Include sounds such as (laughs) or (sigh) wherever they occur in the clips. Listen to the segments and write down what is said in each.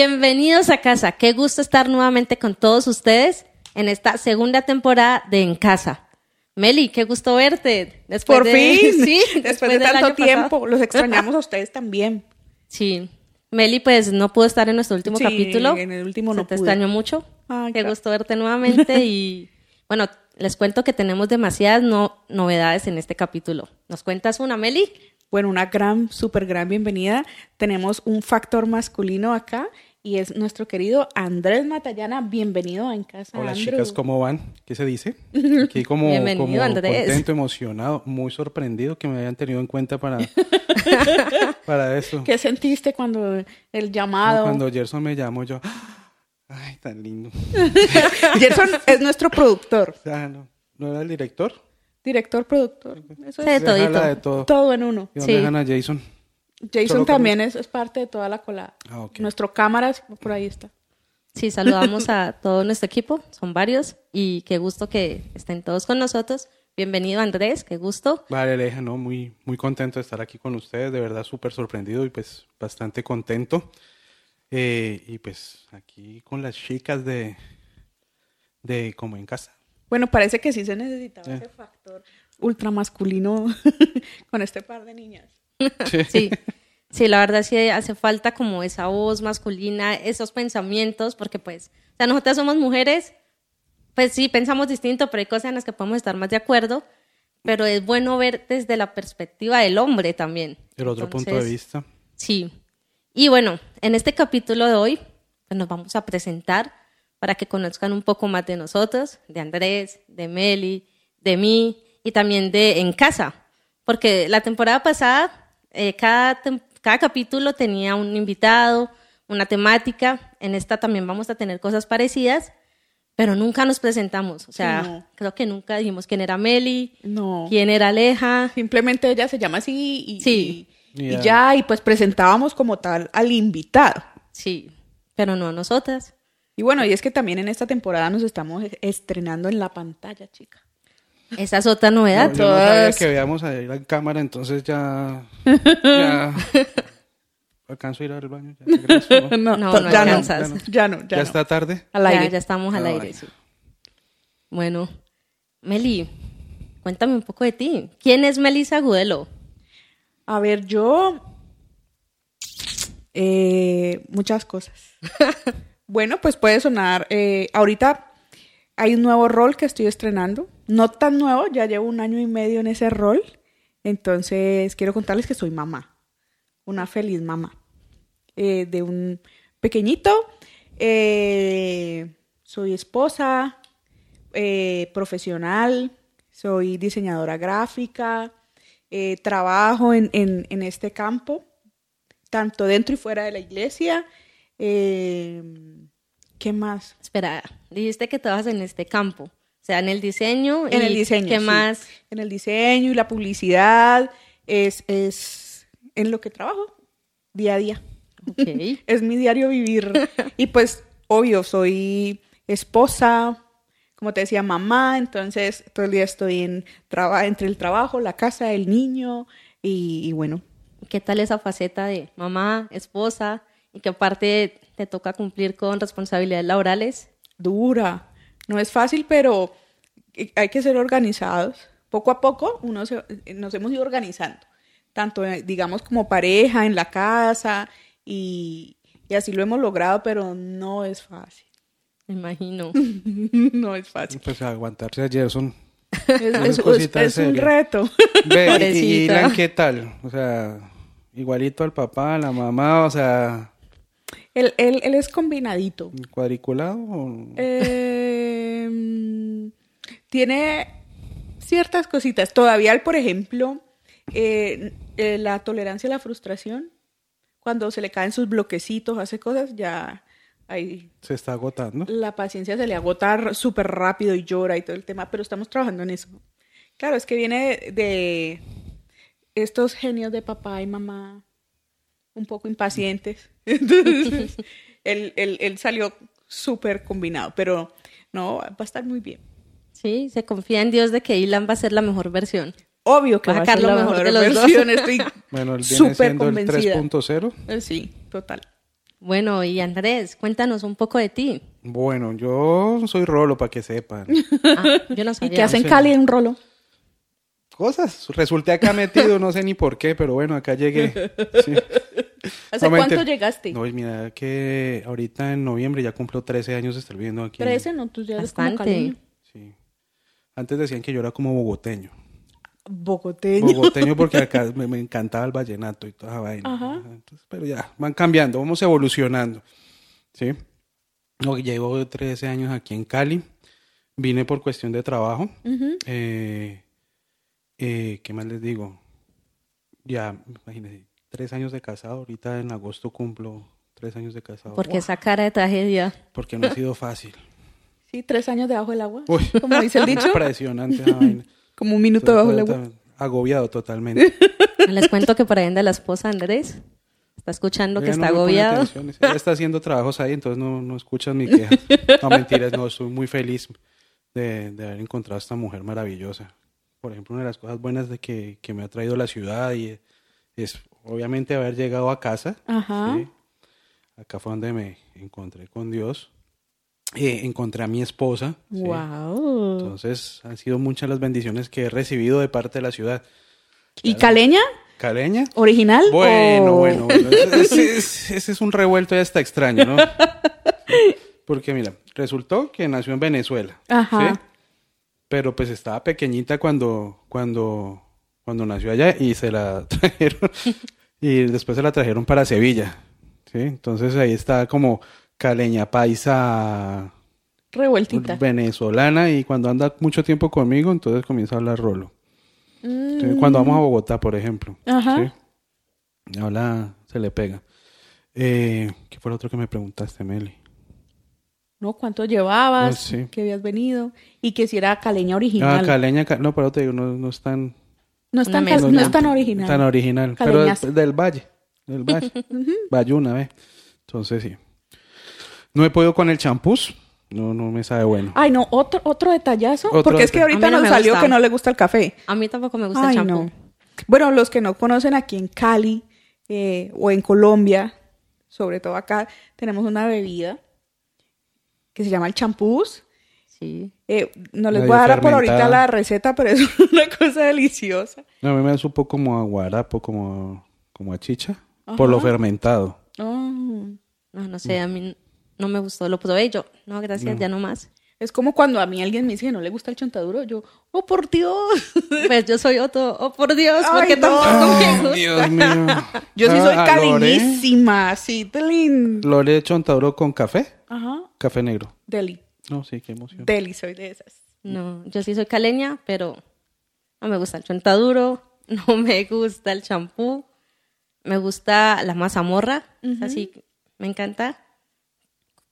Bienvenidos a casa. Qué gusto estar nuevamente con todos ustedes en esta segunda temporada de En Casa. Meli, qué gusto verte. Después Por fin. (laughs) Sí, después, de tanto tiempo. Los extrañamos (laughs) a ustedes también. Sí. Meli, pues no pudo estar en nuestro último sí, capítulo. En el último no te extraño mucho. qué gusto verte nuevamente. y (laughs) bueno, les cuento que tenemos demasiadas novedades en este capítulo. ¿Nos cuentas una, Meli? Bueno, una gran, súper gran bienvenida. Tenemos un factor masculino acá y es nuestro querido Andrés Matallana. Bienvenido En Casa. Hola chicas, ¿cómo van? ¿Qué se dice? Aquí (laughs) como, como contento, emocionado, muy sorprendido que me hayan tenido en cuenta para, (laughs) para eso. ¿Qué sentiste cuando el llamado? cuando Gerson me llamó, yo, (gasps) ay, tan lindo. (laughs) Gerson es nuestro productor. Sea, no, ¿no era el director? Director, productor. Eso es de todo. todo. en uno. ¿Y dónde dejan a Jason? Jason también es, parte de toda la colada. Ah, Nuestro cámaras, por ahí está. Sí, saludamos a todo nuestro equipo, son varios, y qué gusto que estén todos con nosotros. Bienvenido Andrés, qué gusto. Vale, Aleja, no, muy, muy contento de estar aquí con ustedes, de verdad súper sorprendido y pues bastante contento. Eh, y pues aquí con las chicas de, de como en casa. Bueno, parece que sí se necesitaba ese factor ultramasculino (laughs) con este par de niñas. (laughs) Sí. sí. la verdad sí hace falta como esa voz masculina, esos pensamientos, porque pues, o sea, nosotras somos mujeres, pues sí, pensamos distinto, pero hay cosas en las que podemos estar más de acuerdo, pero es bueno ver desde la perspectiva del hombre también. El otro punto de vista. Sí. Y bueno, en este capítulo de hoy pues nos vamos a presentar para que conozcan un poco más de nosotros, de Andrés, de Meli, de mí y también de En Casa. Porque la temporada pasada, eh, cada, cada capítulo tenía un invitado, una temática. En esta también vamos a tener cosas parecidas, pero nunca nos presentamos. O sea, creo que nunca dijimos quién era Meli, no. quién era Aleja. Simplemente ella se llama así y, sí. y ya, y pues presentábamos como tal al invitado. Sí, pero no a nosotras. Y bueno, y es que también en esta temporada nos estamos estrenando en la pantalla, chica. Esa es otra novedad. No, no que veamos a la cámara, entonces ya... (laughs) ya... ¿Alcanzo a ir al baño? ¿Ya (laughs) no, no, no, ya, no, ya, no, ya está tarde? Al aire. Ya, estamos al ah, aire, sí. Bueno, Meli, cuéntame un poco de ti. ¿Quién es Melissa Gudelo? A ver, yo... Eh, muchas cosas. (laughs) Bueno, pues puede sonar. Eh, ahorita hay un nuevo rol que estoy estrenando. No tan nuevo, ya llevo un año y medio en ese rol. Entonces, quiero contarles que soy mamá. Una feliz mamá. Eh, de un pequeñito. Eh, soy esposa, profesional, soy diseñadora gráfica, trabajo en, en este campo, tanto dentro y fuera de la iglesia eh, ¿Qué más? Espera, dijiste que trabajas en este campo. O sea, en el diseño. En el diseño. ¿Qué más? En el diseño y la publicidad. Es, es en lo que trabajo día a día. Okay. (laughs) es mi diario vivir. y pues, obvio, soy esposa, como te decía, mamá. Entonces, todo el día estoy en entre el trabajo, la casa, el niño. Y, y bueno. ¿Qué tal esa faceta de mamá, esposa? y que aparte te toca cumplir con responsabilidades laborales. Dura. No es fácil, pero hay que ser organizados. Poco a poco uno nos hemos ido organizando, tanto eh, digamos como pareja, en la casa, y, así lo hemos logrado, pero no es fácil. Me imagino. (laughs) no es fácil. Pues aguantarse a Gerson. Es, es, un reto. Ve, y, ¿qué tal? O sea, igualito al papá, a la mamá, o sea... Él, él, él es combinadito. ¿Cuadriculado? Em, tiene ciertas cositas. Todavía por ejemplo, eh, eh, la tolerancia a la frustración, cuando se le caen sus bloquecitos, hace cosas, ya ahí... Se está agotando. La paciencia se le agota súper rápido y llora y todo el tema, pero estamos trabajando en eso. Claro, es que viene de estos genios de papá y mamá un poco impacientes. (laughs) Entonces, (laughs) él, él, salió súper combinado, pero no, va a estar muy bien. Sí, se confía en Dios de que Ilan va a ser la mejor versión. Obvio que va, a ser la mejor, versión, estoy (laughs) bueno, él viene súper convencida. el 3.0. Sí, total. Bueno, y Andrés, cuéntanos un poco de ti. Bueno, yo soy Rolo, para que sepan. (laughs) Ah, yo no (laughs) ¿Y sabía. qué hacen. Cali en rolo? Cosas. Resulté acá metido, no sé ni por qué, pero bueno, acá llegué. Sí. ¿Hace No, cuánto llegaste? No, y mira que ahorita en noviembre ya cumplo 13 años de estar viviendo aquí. en- 13, ¿no? Tú ya eres como Bastante. Antes decían que yo era como bogoteño. Bogoteño. Bogoteño porque (laughs) acá me, me encantaba el vallenato y toda esa vaina. Ajá. Entonces, pero ya, van cambiando, vamos evolucionando. ¿Sí? No, llevo 13 años aquí en Cali. Vine por cuestión de trabajo. Eh, eh, ¿Qué más les digo? Ya, imagínense, tres años de casado. Ahorita en agosto cumplo tres años de casado. Porque esa cara de tragedia. Porque no ha (laughs) sido fácil. Sí, tres años debajo del agua. Uy, Como dice el dicho. impresionante esa (laughs) vaina. Como un minuto debajo del agua. Agobiado totalmente. (laughs) Les cuento que por ahí anda la esposa Andrés. Está escuchando que Ella está no agobiado. Ella está haciendo trabajos ahí, entonces no, no escuchan mi queja. No, mentiras, no, estoy muy feliz de, de haber encontrado a esta mujer maravillosa. Por ejemplo, una de las cosas buenas de que, que me ha traído la ciudad y es obviamente haber llegado a casa. Ajá. ¿sí? Acá fue donde me encontré con Dios. Eh, encontré a mi esposa. ¿sí? Wow. Entonces han sido muchas las bendiciones que he recibido de parte de la ciudad. ¿Y caleña? ¿Caleña? ¿Original? Bueno, o- bueno, bueno. (laughs) Ese, ese es, ese es un revuelto ya está extraño, ¿no? Porque mira, resultó que nació en Venezuela. Ajá. ¿sí? Pero pues estaba pequeñita cuando, cuando, cuando nació allá y se la (laughs) trajeron. Y después se la trajeron para Sevilla. ¿sí? Entonces ahí está como caleña paisa Revueltita. venezolana y cuando anda mucho tiempo conmigo, entonces comienza a hablar rolo. Mm, Entonces, cuando vamos a Bogotá, por ejemplo. Ajá. ¿sí? Habla, se le pega. Eh, ¿Qué fue lo otro que me preguntaste, Meli? ¿No? ¿Cuánto llevabas? Ah, sí. ¿Que habías venido? Y que si era caleña original. Ah, caleña, ca- no, pero te digo, no, no es tan, no, es tan no es tan original. tan original, pero Caleñazo. del valle, del valle, (laughs) Bayuna, ve. Entonces sí. No he podido con el champús, no, no me sabe bueno. Ay, no, otro, otro detallazo. Otro porque es que ahorita no nos salió gusta. que no le gusta el café. A mí tampoco me gusta Ay, el champú. no. Bueno, los que no conocen aquí en Cali eh, o en Colombia, sobre todo acá, tenemos una bebida que se llama el champús. Sí. Eh, no les Medio voy a dar por ahorita la receta, pero (laughs) es una cosa deliciosa. No, a mí me supo como a guarapo, como, como a chicha, por lo fermentado. Oh. No, no sé, a mí no me gustó. Lo probé y yo, no, gracias, ya no más. Es como cuando a mí alguien me dice que no le gusta el chontaduro, yo, oh por Dios. (laughs) Pues yo soy otro, oh por Dios, porque no. tampoco me gusta. Dios mío. (laughs) Yo sí soy Ah, Lore. caliñísima, sí, Delin. Lore de chontaduro con café, Ajá, café negro. Deli, No, sí, qué emoción. Deli, soy de esas. No, yo sí soy caleña, pero no me gusta el chontaduro, (laughs) no me gusta el champú, me gusta la mazamorra, así me encanta.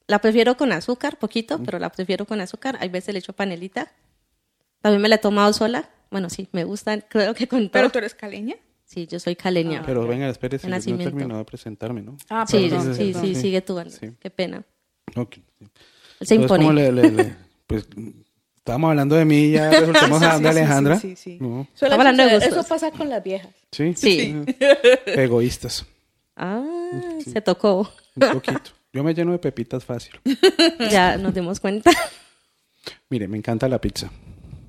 La prefiero con azúcar, poquito, pero la prefiero con azúcar. Hay veces le echo panelita. También me la he tomado sola. Bueno, sí, me gustan, (laughs) creo que con todo. ¿Pero tú eres caleña? Sí, yo soy caleña. Pero venga, espérese, yo no he terminado de presentarme, ¿no? Ah, sí, perdón, sí, perdón. sí, sigue tú. Sí. Qué pena. Ok. Él se impone. ¿cómo le- le- le- (laughs) pues estábamos hablando de mí y ya (laughs) resultamos Sí, hablando de Alejandra. Sí, sí, sí. No. Hablando de. Eso pasa con las viejas. Sí. Sí. Egoístas. Ah, se tocó. Un poquito. Yo me lleno de pepitas fácil. (laughs) ya nos dimos cuenta. Mire, me encanta la pizza.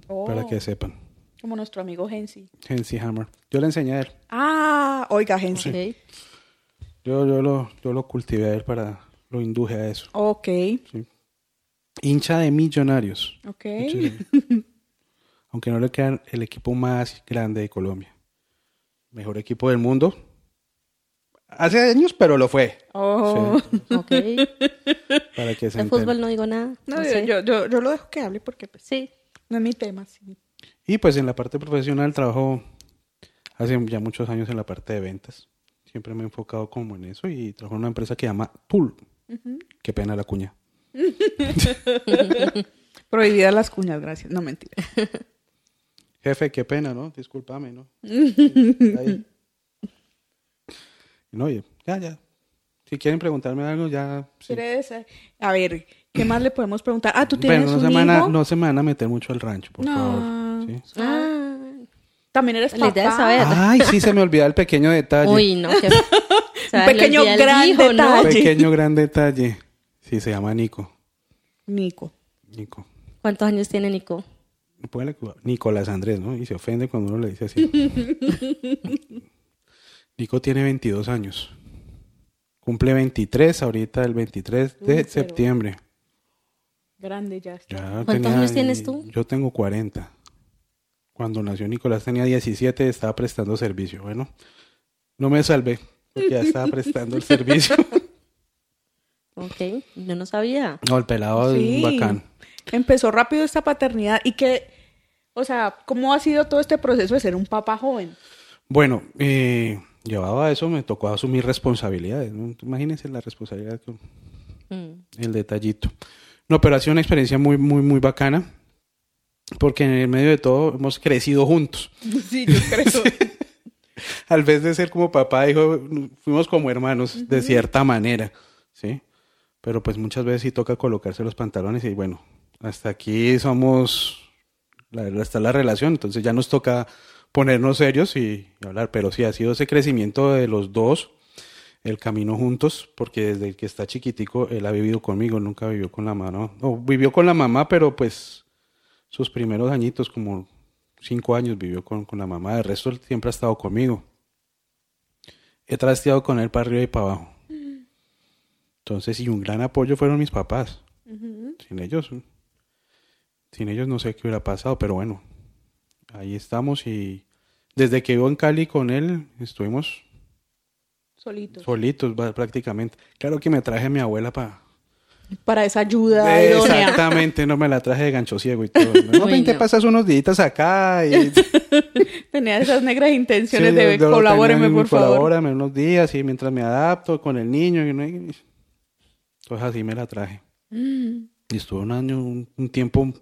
Oh, Para que sepan. Como nuestro amigo Gensi. Hensi Hammer. Yo le enseñé a él. Ah, oiga, Gensi. Ok. Yo, yo, lo, yo lo cultivé a él para... Lo induje a eso. Ok, Hincha de millonarios. ok. (laughs) Aunque no le quedan el equipo más grande de Colombia. Mejor equipo del mundo. Hace años, pero lo fue. Oh. Sí, (laughs) Ok. para que se De enteren. fútbol no digo nada. No, No, yo, sé. yo, yo, yo lo dejo que hable porque pues, Sí. no es mi tema. Sí. Y pues en la parte profesional trabajo hace ya muchos años en la parte de ventas. Siempre me he enfocado como en eso y trabajo en una empresa que se llama Tool. Qué pena la cuña. (laughs) Prohibidas las cuñas, gracias. No, mentira. (laughs) Jefe, qué pena, ¿no? Discúlpame, ¿no? Ahí. No, oye, ya, ya. Si quieren preguntarme algo, ya. sí. A ver, ¿qué más le podemos preguntar? Ah, tú tienes Bueno, no un se, me van a, hijo. no se me van a meter mucho al rancho, por No. favor. ¿sí? Ah, También eres La papá. idea es saber. Ay, sí, se me olvidaba el pequeño detalle. uy, no. (laughs) sea, Un pequeño gran detalle. Pequeño gran detalle. Sí, se llama Nico. Nico. Nico. ¿Cuántos años tiene Nico? Nicolás Andrés, ¿no? Y se ofende cuando uno le dice así. (laughs) Nico tiene 22 años. Cumple 23 ahorita el 23 de Uy, septiembre. Grande ya está. Ya ¿Cuántos años tienes tú? Yo tengo 40. Cuando nació Nicolás tenía 17 estaba prestando servicio. Bueno, no me salvé porque ya estaba prestando el (laughs) servicio. Ok, yo no sabía. No, el pelado Sí. es bacán. Empezó rápido esta paternidad y que, o sea, ¿cómo ha sido todo este proceso de ser un papá joven? Bueno, eh, llevado a eso me tocó asumir responsabilidades. ¿no? Imagínense la responsabilidad, con Mm. el detallito. No, pero ha sido una experiencia muy, muy, muy bacana. Porque en el medio de todo hemos crecido juntos. (laughs) Sí, yo creo. (laughs) Al vez de ser como papá, hijo, fuimos como hermanos, de cierta manera, ¿sí? Pero pues muchas veces sí toca colocarse los pantalones y bueno, hasta aquí somos, la, está la relación, entonces ya nos toca ponernos serios y, y hablar, pero sí ha sido ese crecimiento de los dos, el camino juntos, porque desde que está chiquitico él ha vivido conmigo, nunca vivió con la mamá, ¿no? O vivió con la mamá, pero pues sus primeros añitos, como cinco años vivió con, con la mamá, el resto él siempre ha estado conmigo. He trasteado con él para arriba y para abajo. Entonces, y un gran apoyo fueron mis papás. Sin ellos, sin ellos no sé qué hubiera pasado, pero bueno, ahí estamos y desde que vivo en Cali con él, estuvimos Solito. solitos va- prácticamente. Claro que me traje a mi abuela para... Para esa ayuda idónea. Exactamente, no me la traje de gancho ciego y todo. No, Uy, te no. pasas unos días acá y... (laughs) Tenía esas negras intenciones Sí, de yo colabóreme, por favor. Colabórame unos días y mientras me adapto con el niño. Y pues así me la traje. Mm, Y estuvo un año, un, un tiempo,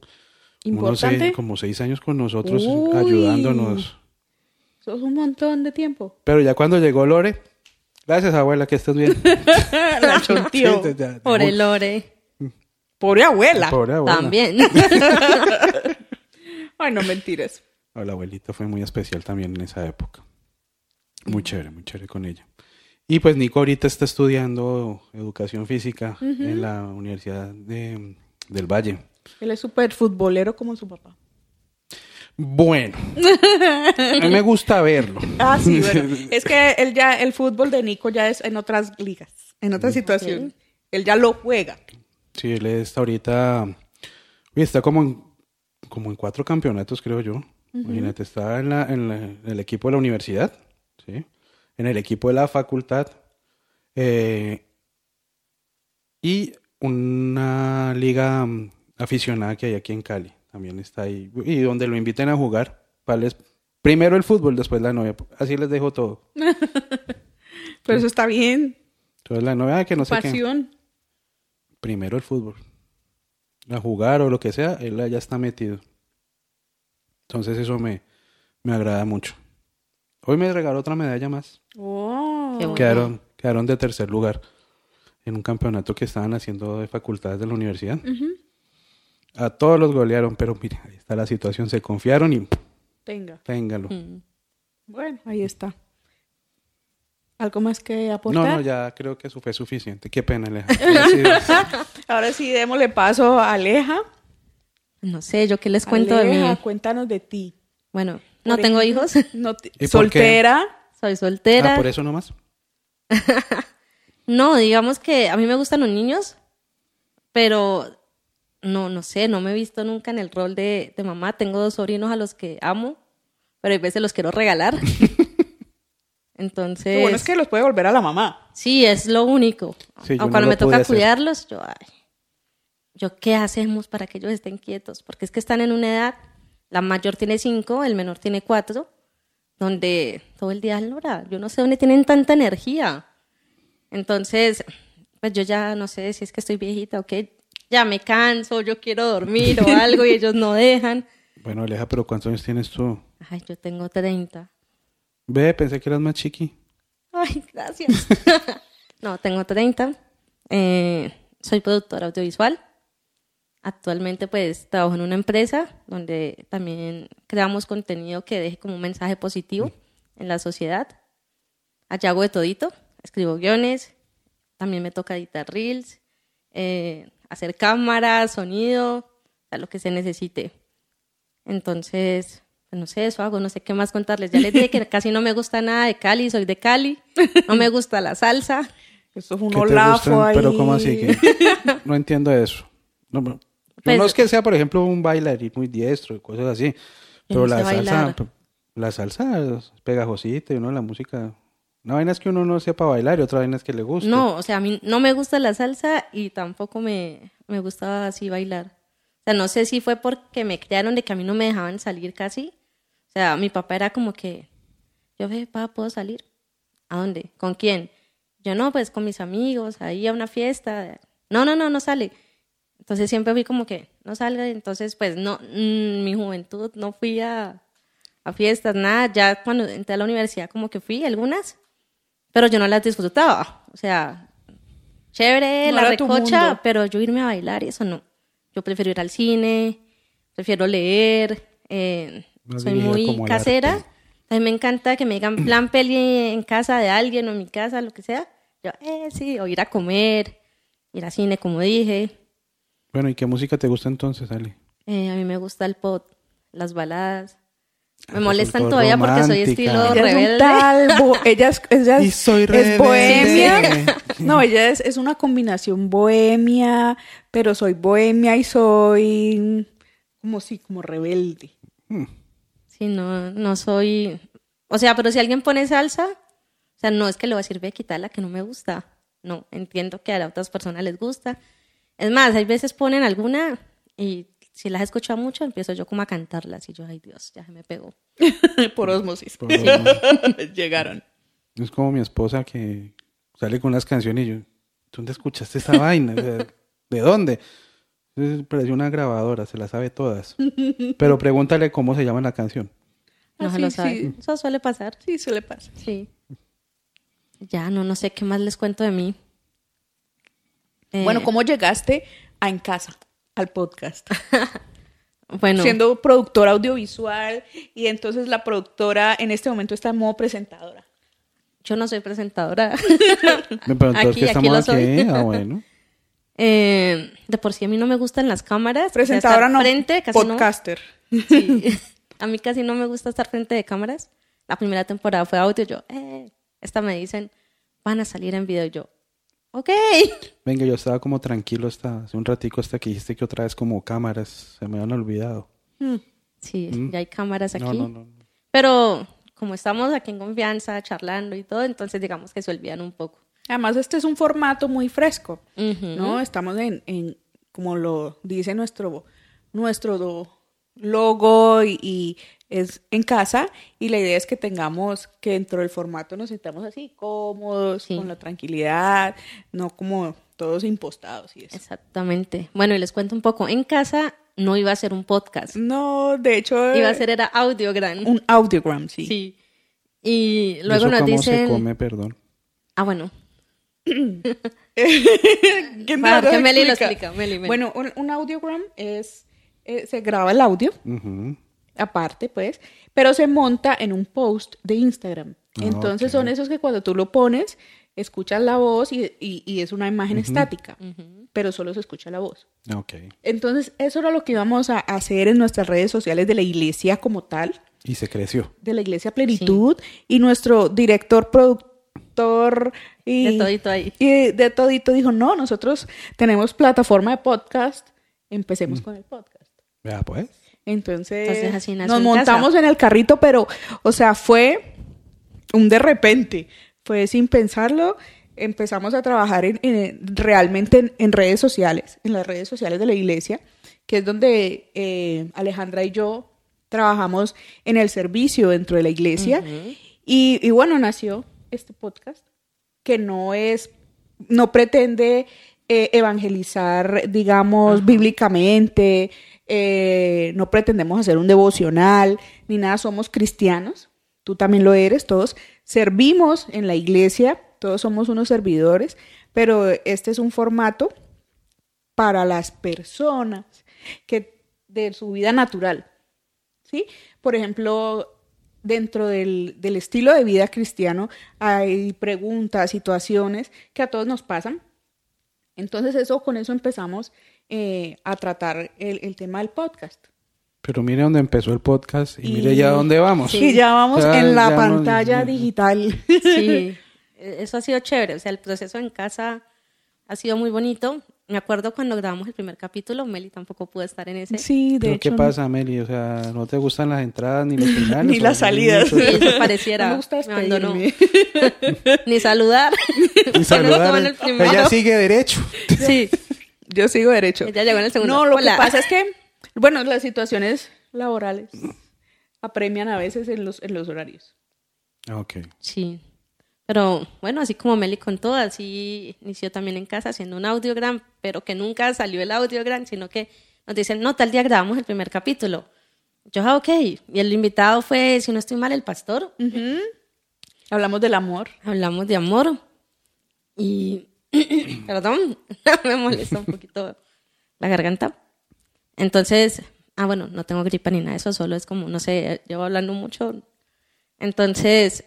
unos Importante. seis- como seis años con nosotros Uy. ayudándonos. Eso es un montón de tiempo. Pero ya cuando llegó Lore, gracias abuela, que estés bien. (laughs) (laughs) La. Sí, Por el Lore. Pobre abuela. Pobre abuela. También. (laughs) Ay, no mentiras. No, La abuelita fue muy especial también en esa época. Muy chévere, muy chévere con ella. Y pues Nico ahorita está estudiando educación física en la Universidad de, del Valle. Él es súper futbolero como su papá. Bueno, a mí me gusta verlo. Ah, sí, (laughs) bueno. es que él ya, el fútbol de Nico ya es en otras ligas, en otras situaciones. Él ya lo juega. Sí, él está ahorita, está como en, como en cuatro campeonatos, creo yo. Imagínate, está en, la, en, la- en el equipo de la universidad, ¿sí? en el equipo de la facultad eh, y una liga mm, aficionada que hay aquí en Cali. También está ahí. Y donde lo inviten a jugar. para les- primero el fútbol, después la novia. Así les dejo todo. (laughs) Pero eso está bien. Entonces la novia, "Ah, que no sé qué. Pasión. primero el fútbol. A jugar o lo que sea, él ya está metido. Entonces eso me, me agrada mucho. Hoy me regaló otra medalla más. Oh. Quedaron, quedaron de tercer lugar en un campeonato que estaban haciendo de facultades de la universidad. A todos los golearon, pero mira, ahí está la situación. Se confiaron y Tenga. téngalo. Mm. Bueno, ahí está. ¿Algo más que No, aportar? no, ya creo que eso fue suficiente. Qué pena, Aleja. Ahora (laughs) sí, Ahora sí, démosle paso a Aleja. No sé, ¿yo qué les cuento de Aleja, mí? cuéntanos de ti. Bueno, no Por tengo ejemplo, hijos. No soltera. Soy soltera. ah, por eso nomás. (laughs) No, digamos que a mí me gustan los niños, pero no, no sé, no me he visto nunca en el rol de, de mamá. Tengo dos sobrinos a los que amo, pero a veces los quiero regalar. (laughs) Entonces, Lo bueno es que los puede volver a la mamá. sí, es lo único. Sí, o cuando me toca hacer. cuidarlos, yo, ay, yo, ¿qué hacemos para que ellos estén quietos? Porque es que están en una edad, la mayor tiene cinco, el menor tiene cuatro, donde todo el día Laura, yo no sé dónde tienen tanta energía. Entonces, pues yo ya no sé si es que estoy viejita o qué, ya me canso, yo quiero dormir o (laughs) algo y ellos no dejan. Bueno, Aleja, pero ¿cuántos años tienes tú? Ay, yo tengo 30. Ve, pensé que eras más chiqui. Ay, gracias. (laughs) no, tengo 30. Eh, soy productora audiovisual. Actualmente pues trabajo en una empresa donde también creamos contenido que deje como un mensaje positivo en la sociedad. Allá hago de todito. escribo guiones, también me toca editar reels, eh, hacer cámaras, sonido, a lo que se necesite. Entonces, pues no sé, eso hago, no sé qué más contarles. Ya les dije que (laughs) casi no me gusta nada de Cali, soy de Cali, no me gusta la salsa. Eso es un ¿Qué te olafo ahí. Pero ¿cómo así? que No entiendo eso. No. Yo Pues- no es que sea, por ejemplo, un bailarín muy diestro y cosas así. Pero no la salsa, bailar. la salsa es pegajosita y uno la música. Una vaina es que uno no sepa bailar y otra vaina es que le gusta. No, o sea, a mí no me gusta la salsa y tampoco me, me gustaba así bailar. O sea, no sé si fue porque me criaron de que a mí no me dejaban salir casi. O sea, mi papá era como que, yo ve, papá, ¿puedo salir? ¿A dónde? ¿Con quién? Yo no, pues con mis amigos, ahí a una fiesta. No, no, no, no sale. Entonces siempre fui como que, no salga. Entonces, pues no, mm, mi juventud no fui a, a fiestas, nada. Ya cuando entré a la universidad como que fui algunas, pero yo no las disfrutaba. O sea, chévere, No la recocha, pero yo irme a bailar y eso no. Yo prefiero ir al cine, prefiero leer, eh, soy muy casera. A mí me encanta que me digan (clears throat) plan peli en casa de alguien o en mi casa, lo que sea. Yo, eh, sí, o ir a comer, ir al cine, como dije. Bueno, ¿y qué música te gusta entonces, Ale? Eh, a mí me gusta el pop, las baladas. Me molestan todavía porque soy romántica. estilo Ella es un rebelde. tal, bo- ella es, ella Y soy es rebelde. bohemia. No, ella es, es una combinación bohemia, pero soy bohemia y soy como sí, como rebelde. Sí, no, no soy. O sea, pero si alguien pone salsa, o sea, no es que le voy a decir, ve, quitarla que no me gusta. No, entiendo que a las otras personas les gusta. Es más, hay veces ponen alguna y si las escucho mucho, empiezo yo como a cantarlas y yo, ay Dios, ya se me pegó. (laughs) Por osmosis. Por osmosis. (laughs) Llegaron. Es como mi esposa que sale con unas canciones y yo, ¿dónde escuchaste esa vaina? O sea, ¿De dónde? Pareció una grabadora, se la sabe todas. (laughs) Pero pregúntale cómo se llama la canción. No Ah, se sí, lo sabe. sí. Eso suele pasar. Sí, se le pasa. Sí. Ya, no, no sé qué más les cuento de mí. Eh, Bueno, ¿cómo llegaste a En Casa, al podcast? (laughs) bueno, Siendo productora audiovisual y entonces la productora en este momento está en modo presentadora. yo no soy presentadora. (laughs) Me preguntó Aquí- que aquí estamos lo aquí. soy. Ah, bueno. (laughs) Eh, de por sí a mí no me gustan las cámaras. o sea, Presentadora no, frente, casi no. podcaster. Sí. A mí casi no me gusta estar frente de cámaras. La primera temporada fue audio. Yo, eh, esta me dicen, van a salir en video. Yo, ok. Venga, yo estaba como tranquilo hasta hace un ratico hasta que dijiste que otra vez como cámaras se me han olvidado. Sí, ya hay cámaras aquí. Mm. No, no, no. Pero como estamos aquí en confianza, charlando y todo, entonces digamos que se olvidan un poco. Además, este es un formato muy fresco. ¿no? Estamos en, en, como lo dice nuestro, nuestro do- logo y, y es en casa y la idea es que tengamos que dentro del formato nos sentamos así cómodos, Sí. con la tranquilidad, no como todos impostados y eso. Exactamente. Bueno, y les cuento un poco. En casa no iba a ser un podcast. No, de hecho, Iba a ser era audiogram. un audiogram, sí. Sí. Y ¿Y luego eso nos cómo dicen... se come, perdón? Ah, bueno. ¿Quién Va, nos que Meli lo explica? Meli, Meli. Bueno, un, un audiogram es, eh, se graba el audio. Aparte, pues, pero se monta en un post de Instagram. Ah, Entonces son esos que cuando tú lo pones, escuchas la voz y, y- y es una imagen estática, pero solo se escucha la voz. Ok. Entonces, eso era lo que íbamos a hacer en nuestras redes sociales de la iglesia como tal, Y se creció. de la iglesia Plenitud, y nuestro director, productor y De todito ahí. y de todito dijo, no, nosotros tenemos plataforma de podcast, empecemos con el podcast. Vea, pues. Entonces, Entonces, así nació nos en montamos casa. en el carrito, pero, o sea, fue un de repente, fue sin pensarlo, empezamos a trabajar en, en- realmente en, en redes sociales, en las redes sociales de la iglesia, que es donde eh, Alejandra y yo trabajamos en el servicio dentro de la iglesia. y, y bueno, nació este podcast, que no es, no pretende eh, evangelizar, digamos, bíblicamente, eh, no pretendemos hacer un devocional, ni nada, somos cristianos, tú también lo eres, todos servimos en la iglesia, todos somos unos servidores, pero este es un formato para las personas que de su vida natural, ¿sí? Por ejemplo, dentro del, del estilo de vida cristiano hay preguntas, situaciones que a todos nos pasan. Entonces eso, con eso empezamos eh, a tratar el, el tema del podcast. Pero mire dónde empezó el podcast y, Y- mire ya dónde vamos. Y ya vamos O sea, en la no- pantalla digital. Sí, (laughs) eso ha sido chévere. O sea, el proceso en casa ha sido muy bonito. Me acuerdo cuando grabamos el primer capítulo, Meli tampoco pudo estar en ese. Sí, de Pero hecho. ¿qué pasa, Meli? O sea, ¿no te gustan las entradas ni los (laughs) finales? Ni ¿O las salidas. Sí, eso pareciera. No me gusta me. (laughs) Ni saludar. Ni saludar. El. Ella sigue derecho. Sí, Yo sigo derecho. ella llegó en el segundo. No, lo Hola. que pasa es que, (laughs) bueno, las situaciones laborales apremian a veces en los, en los horarios. Ah, Ok. Sí. Pero bueno, así como Meli contó, así inició también en casa haciendo un audiogram, pero que nunca salió el audiogram, sino que nos dicen, no, tal día grabamos el primer capítulo. Yo, ah, ok. Y el invitado fue, si no estoy mal, el pastor. Hablamos del amor. Hablamos de amor. Y, (coughs) perdón, (laughs) me molesta un poquito la garganta. Entonces, ah, bueno, no tengo gripa ni nada de eso, solo es como, no sé, llevo hablando mucho. Entonces,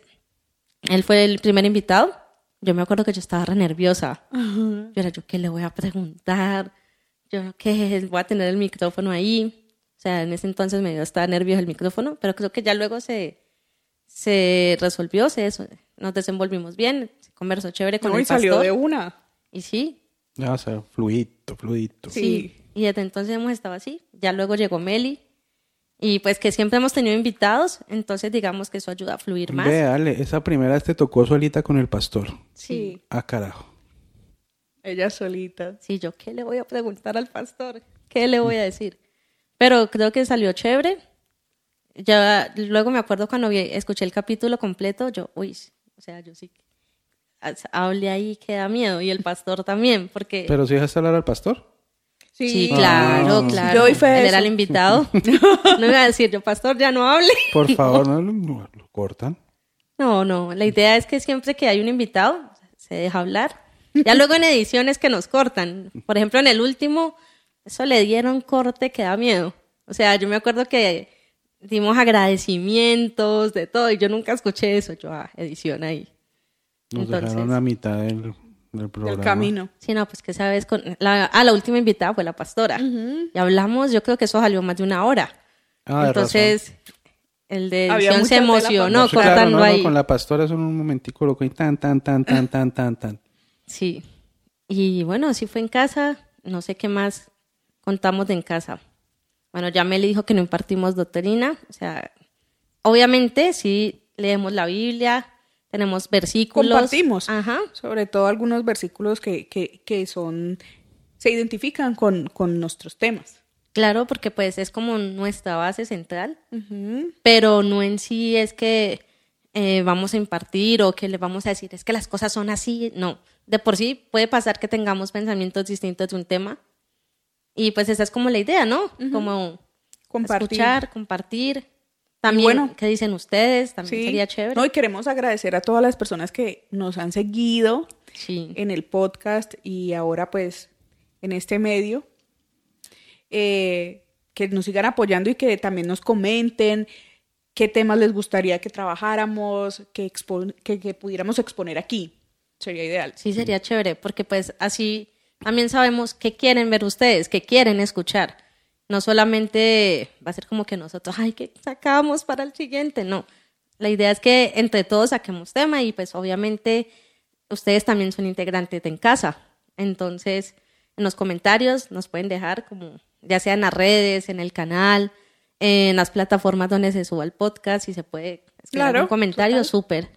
él fue el primer invitado. Yo me acuerdo que yo estaba re nerviosa. Yo era, ¿yo qué le voy a preguntar? Yo, ¿qué? Voy a tener el micrófono ahí. O sea, en ese entonces me dio hasta nervios el micrófono, pero creo que ya luego se, se resolvió, se, nos desenvolvimos bien, se conversó chévere con No, el y salió pastor. de una. Y sí, Ya, o sea, fluidito, fluidito. Sí. sí. Y desde entonces hemos estado así. Ya luego llegó Meli. Y pues que siempre hemos tenido invitados, entonces digamos que eso ayuda a fluir más. Ve, dale, esa primera vez te tocó solita con el pastor. Sí. Ah, carajo. Ella solita. Sí, yo, ¿qué le voy a preguntar al pastor? ¿Qué le voy a decir? Pero creo que salió chévere. Ya, luego me acuerdo cuando vi- escuché el capítulo completo, yo, uy, o sea, yo sí, hable ahí que da miedo, y el pastor también, porque... ¿Pero si dejaste hablar al pastor? sí, claro, Ah. claro. Yo doy fe de Él eso. era el invitado. (laughs) no iba a decir, yo, pastor, ya no hable. Por (laughs) favor, no lo, no, lo cortan. No, no, la idea es que siempre que hay un invitado, se deja hablar. Ya luego en ediciones que nos cortan. Por ejemplo, en el último, eso le dieron corte que da miedo. O sea, yo me acuerdo que dimos agradecimientos de todo y yo nunca escuché eso. Yo, ah, edición ahí. Nos Entonces- dejaron a mitad del, del programa. Del camino. Sí, no, pues que sabes, con la, ah, la última invitada fue la pastora. Y hablamos, yo creo que eso salió más de una hora. Ah, Entonces, el de edición se emocionó Sí, claro, cortando no, no, ahí. con la pastora es un momentico loco y tan, tan, tan, tan, tan, tan, tan. Sí. Y bueno, así fue en casa. No sé qué más contamos de en casa. Bueno, ya me le dijo que no impartimos doctrina. O sea, obviamente sí leemos la Biblia, tenemos versículos. Compartimos. Ajá. Sobre todo algunos versículos que, que, que son, se identifican con, con nuestros temas. Claro, porque pues es como nuestra base central, pero no en sí es que eh, vamos a impartir o que le vamos a decir es que las cosas son así. No, de por sí puede pasar que tengamos pensamientos distintos de un tema. Y pues esa es como la idea, ¿no? Como Compartir. escuchar, compartir. También, bueno, ¿qué dicen ustedes? También Sí. sería chévere. No, y queremos agradecer a todas las personas que nos han seguido Sí. en el podcast y ahora pues en este medio. eh, que nos sigan apoyando y que también nos comenten qué temas les gustaría que trabajáramos, que, que, que pudiéramos exponer aquí. Sería ideal. Sí, sería chévere, porque pues así también sabemos qué quieren ver ustedes, qué quieren escuchar. No solamente va a ser como que nosotros, ay, ¿qué sacamos para el siguiente? No. La idea es que entre todos saquemos tema y pues obviamente ustedes también son integrantes de en casa. Entonces, en los comentarios nos pueden dejar como, ya sea en las redes, en el canal, en las plataformas donde se suba el podcast, si se puede escribir Claro, un comentario, súper.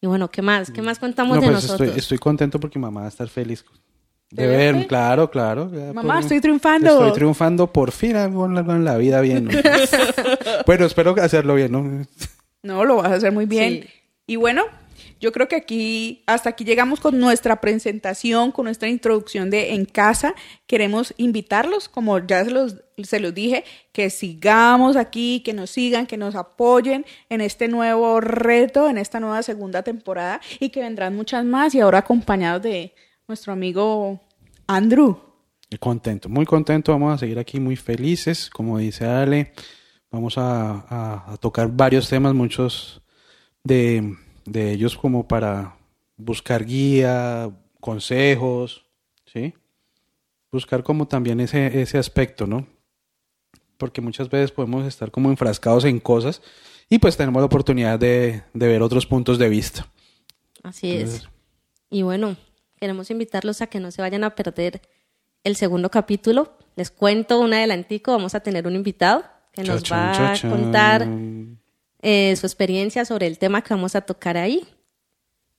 Y bueno, ¿qué más? ¿Qué más contamos No, de pues nosotros? estoy, estoy contento porque mamá va a estar feliz de, ¿De verme. verte? Claro, claro. Mamá, por- estoy triunfando. Estoy triunfando por fin algo en la, en la vida bien. ¿no? (laughs) bueno, espero hacerlo bien, ¿no? No, lo vas a hacer muy bien. Sí. Y bueno, yo creo que aquí, hasta aquí llegamos con nuestra presentación, con nuestra introducción de En Casa. Queremos invitarlos, como ya se los, se los dije, que sigamos aquí, que nos sigan, que nos apoyen en este nuevo reto, en esta nueva segunda temporada y que vendrán muchas más y ahora acompañados de nuestro amigo Andrew. Contento, muy contento. Vamos a seguir aquí muy felices. Como dice Ale, Vamos a, a- a tocar varios temas, muchos de, de ellos como para buscar guía, consejos, ¿sí? Buscar como también ese, ese aspecto, ¿no? Porque muchas veces podemos estar como enfrascados en cosas y pues tenemos la oportunidad de, de ver otros puntos de vista. Así es. Y bueno, queremos invitarlos a que no se vayan a perder el segundo capítulo. Les cuento un adelantico, vamos a tener un invitado que nos va a contar eh, su experiencia sobre el tema que vamos a tocar ahí.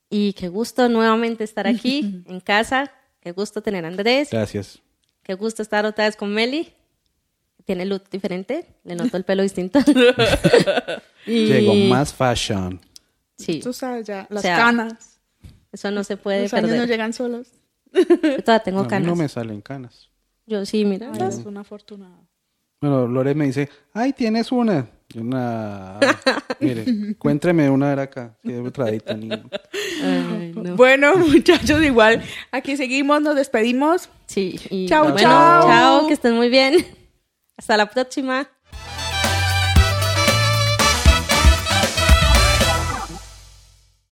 Y qué gusto nuevamente estar aquí (laughs) en casa. Qué gusto tener a Andrés. Gracias. Qué gusto estar otra vez con Meli. Tiene look diferente. Le noto el pelo distinto. (laughs) Y- Llegó más fashion. Sí, Tú sabes ya, las O sea, canas. Eso no se puede Los años no llegan solos. Yo (laughs) todavía tengo A mí canas. no me salen canas. Yo sí, mira. Ay, es una afortunada. Bueno, Lore me dice, ay, tienes una. (laughs) Una. Mire, encuéntreme una de acá. Que es tradita, niño. Ay, no. Bueno, (laughs) muchachos, igual aquí seguimos, nos despedimos. Sí. Y Chao, bueno, chao. Chao, que estén muy bien. Hasta la próxima.